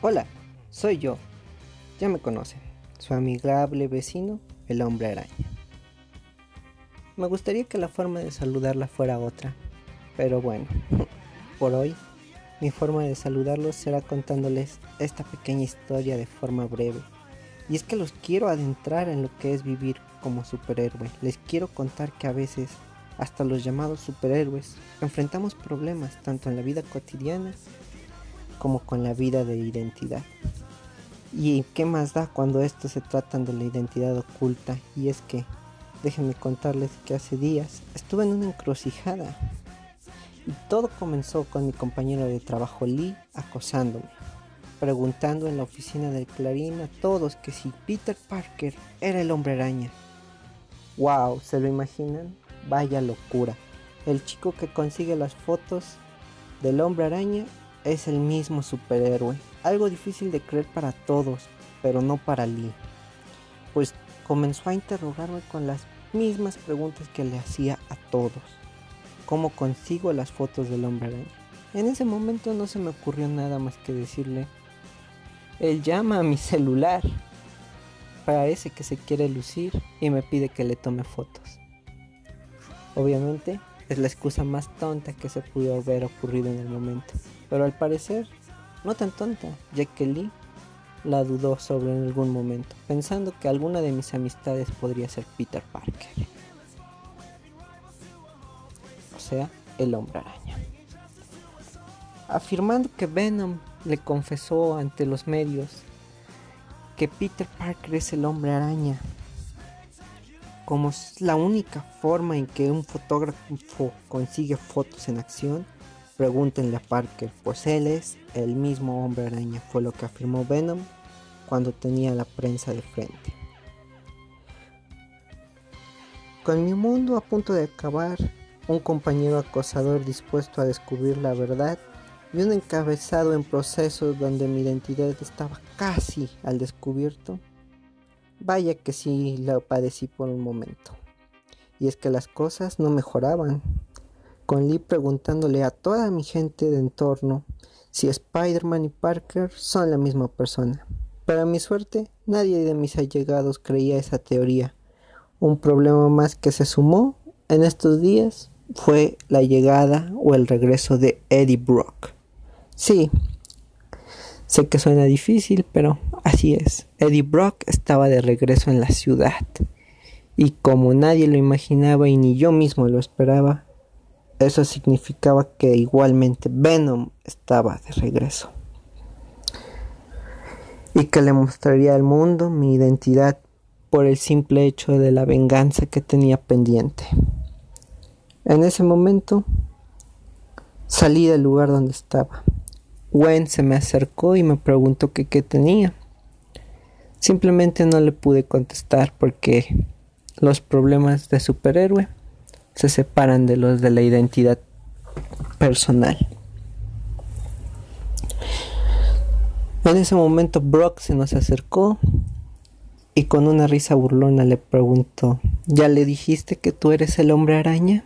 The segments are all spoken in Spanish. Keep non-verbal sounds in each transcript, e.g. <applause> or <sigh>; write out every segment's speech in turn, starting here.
Hola, soy yo. Ya me conocen, su amigable vecino, el hombre araña. Me gustaría que la forma de saludarla fuera otra, pero bueno, <laughs> por hoy mi forma de saludarlos será contándoles esta pequeña historia de forma breve. Y es que los quiero adentrar en lo que es vivir como superhéroe. Les quiero contar que a veces, hasta los llamados superhéroes, enfrentamos problemas tanto en la vida cotidiana como con la vida de identidad. ¿Y qué más da cuando esto se tratan de la identidad oculta? Y es que, déjenme contarles que hace días estuve en una encrucijada. Y todo comenzó con mi compañero de trabajo Lee acosándome, preguntando en la oficina del Clarín a todos que si Peter Parker era el hombre araña. ¡Wow! ¿Se lo imaginan? Vaya locura. El chico que consigue las fotos del hombre araña es el mismo superhéroe. Algo difícil de creer para todos, pero no para Lee. Pues comenzó a interrogarme con las mismas preguntas que le hacía a todos. ¿Cómo consigo las fotos del hombre araña? En ese momento no se me ocurrió nada más que decirle, él llama a mi celular. Parece que se quiere lucir y me pide que le tome fotos. Obviamente es la excusa más tonta que se pudo haber ocurrido en el momento pero al parecer no tan tonta, ya que Lee la dudó sobre en algún momento, pensando que alguna de mis amistades podría ser Peter Parker. O sea, el hombre araña. Afirmando que Venom le confesó ante los medios que Peter Parker es el hombre araña, como es la única forma en que un fotógrafo consigue fotos en acción, Pregúntenle a Parker, pues él es el mismo hombre araña, fue lo que afirmó Venom cuando tenía la prensa de frente. Con mi mundo a punto de acabar, un compañero acosador dispuesto a descubrir la verdad y un encabezado en proceso donde mi identidad estaba casi al descubierto, vaya que sí lo padecí por un momento. Y es que las cosas no mejoraban, con Lee preguntándole a toda mi gente de entorno si Spider-Man y Parker son la misma persona. Para mi suerte, nadie de mis allegados creía esa teoría. Un problema más que se sumó en estos días fue la llegada o el regreso de Eddie Brock. Sí, sé que suena difícil, pero así es. Eddie Brock estaba de regreso en la ciudad. Y como nadie lo imaginaba y ni yo mismo lo esperaba, eso significaba que igualmente Venom estaba de regreso. Y que le mostraría al mundo mi identidad por el simple hecho de la venganza que tenía pendiente. En ese momento salí del lugar donde estaba. Gwen se me acercó y me preguntó que qué tenía. Simplemente no le pude contestar porque los problemas de superhéroe se separan de los de la identidad personal. En ese momento Brock se nos acercó y con una risa burlona le preguntó, ¿ya le dijiste que tú eres el hombre araña?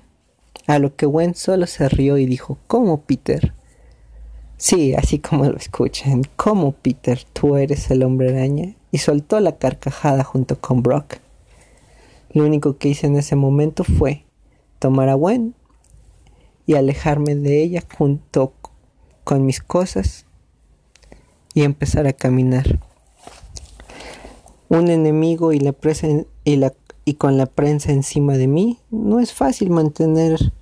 A lo que Gwen solo se rió y dijo, ¿cómo Peter? Sí, así como lo escuchan, ¿cómo Peter? ¿Tú eres el hombre araña? Y soltó la carcajada junto con Brock. Lo único que hice en ese momento fue tomar a Gwen y alejarme de ella junto con mis cosas y empezar a caminar. Un enemigo y, la presa y, la, y con la prensa encima de mí, no es fácil mantener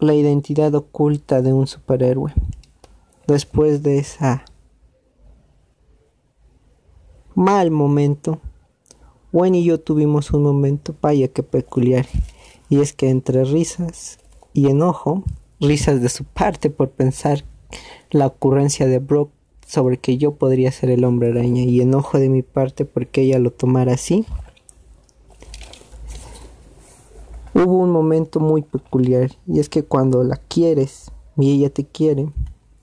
la identidad oculta de un superhéroe. Después de esa mal momento, Gwen y yo tuvimos un momento, vaya que peculiar. Y es que entre risas y enojo, risas de su parte por pensar la ocurrencia de Brock sobre que yo podría ser el hombre araña y enojo de mi parte porque ella lo tomara así. Hubo un momento muy peculiar y es que cuando la quieres y ella te quiere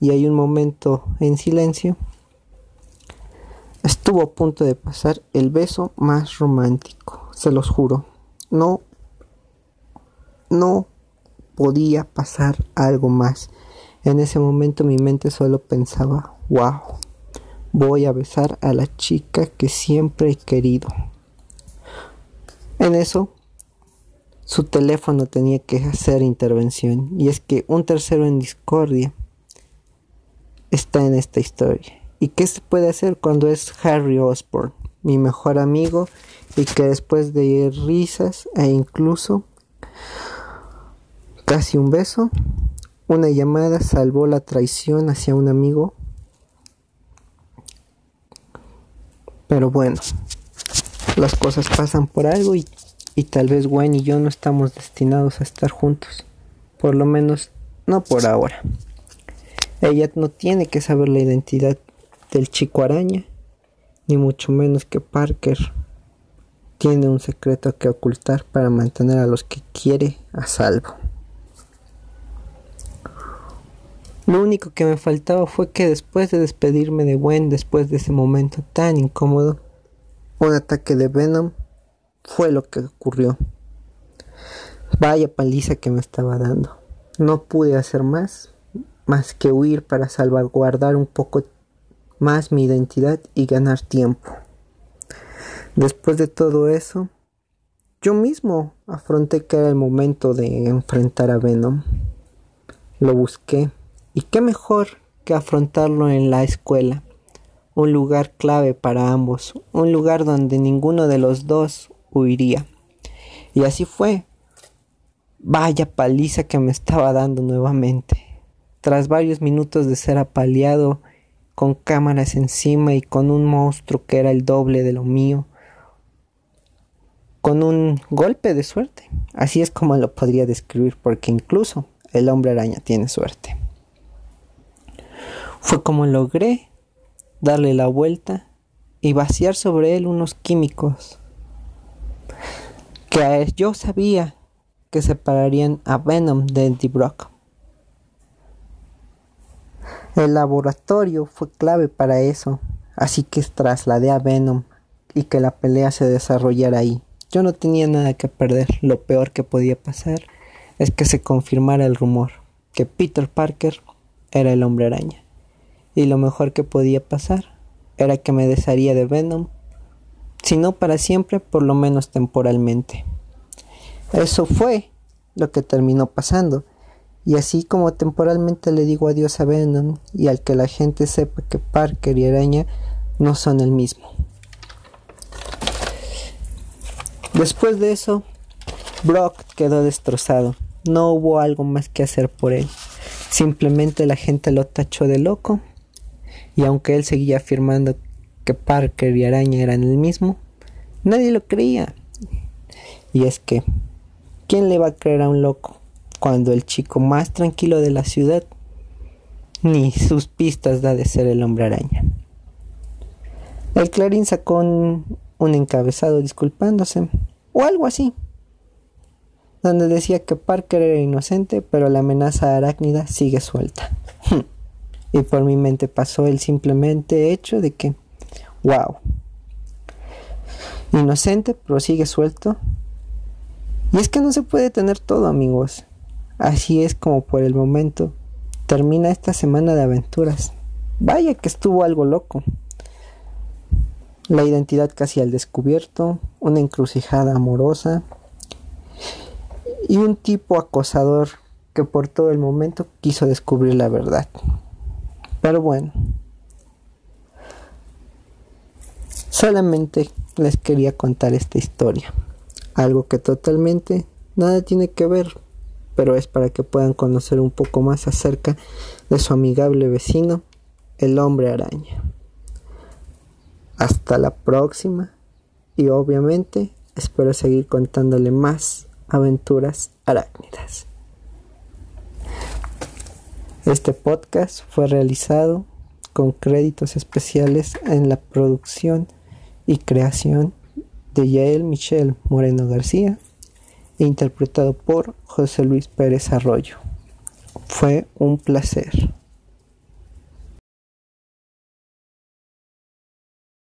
y hay un momento en silencio, estuvo a punto de pasar el beso más romántico, se los juro. No no podía pasar algo más. En ese momento mi mente solo pensaba, wow, Voy a besar a la chica que siempre he querido. En eso, su teléfono tenía que hacer intervención. Y es que un tercero en discordia está en esta historia. ¿Y qué se puede hacer cuando es Harry Osborn, mi mejor amigo, y que después de risas e incluso casi un beso, una llamada salvó la traición hacia un amigo? Pero bueno, las cosas pasan por algo y, y tal vez Gwen y yo no estamos destinados a estar juntos. Por lo menos no por ahora. Ella no tiene que saber la identidad del chico araña, ni mucho menos que Parker tiene un secreto que ocultar para mantener a los que quiere a salvo. Lo único que me faltaba fue que después de despedirme de Gwen, después de ese momento tan incómodo, un ataque de Venom fue lo que ocurrió. Vaya paliza que me estaba dando. No pude hacer más más que huir para salvaguardar un poco más mi identidad y ganar tiempo. Después de todo eso, yo mismo afronté que era el momento de enfrentar a Venom. Lo busqué y qué mejor que afrontarlo en la escuela, un lugar clave para ambos, un lugar donde ninguno de los dos huiría. Y así fue. Vaya paliza que me estaba dando nuevamente. Tras varios minutos de ser apaleado, con cámaras encima y con un monstruo que era el doble de lo mío, con un golpe de suerte. Así es como lo podría describir, porque incluso el hombre araña tiene suerte. Fue como logré darle la vuelta y vaciar sobre él unos químicos que yo sabía que separarían a Venom de Eddie Brock. El laboratorio fue clave para eso, así que trasladé a Venom y que la pelea se desarrollara ahí. Yo no tenía nada que perder, lo peor que podía pasar es que se confirmara el rumor, que Peter Parker era el hombre araña. Y lo mejor que podía pasar era que me desharía de Venom, si no para siempre, por lo menos temporalmente. Eso fue lo que terminó pasando. Y así como temporalmente le digo adiós a Venom y al que la gente sepa que Parker y Araña no son el mismo. Después de eso, Brock quedó destrozado. No hubo algo más que hacer por él. Simplemente la gente lo tachó de loco. Y aunque él seguía afirmando que Parker y Araña eran el mismo, nadie lo creía. Y es que, ¿quién le va a creer a un loco? Cuando el chico más tranquilo de la ciudad ni sus pistas da de ser el hombre araña. El Clarín sacó un, encabezado disculpándose, o algo así, donde decía que Parker era inocente, pero la amenaza arácnida sigue suelta. <laughs> y por mi mente pasó el simplemente hecho de que, wow, inocente, pero sigue suelto. Y es que no se puede tener todo, amigos. Así es como por el momento termina esta semana de aventuras. Vaya que estuvo algo loco. La identidad casi al descubierto, una encrucijada amorosa y un tipo acosador que por todo el momento quiso descubrir la verdad. Pero bueno, solamente les quería contar esta historia. Algo que totalmente nada tiene que ver pero es para que puedan conocer un poco más acerca de su amigable vecino, el hombre araña. Hasta la próxima y obviamente espero seguir contándole más aventuras arácnidas. Este podcast fue realizado con créditos especiales en la producción y creación de Yael Michelle Moreno García interpretado por José Luis Pérez Arroyo. Fue un placer.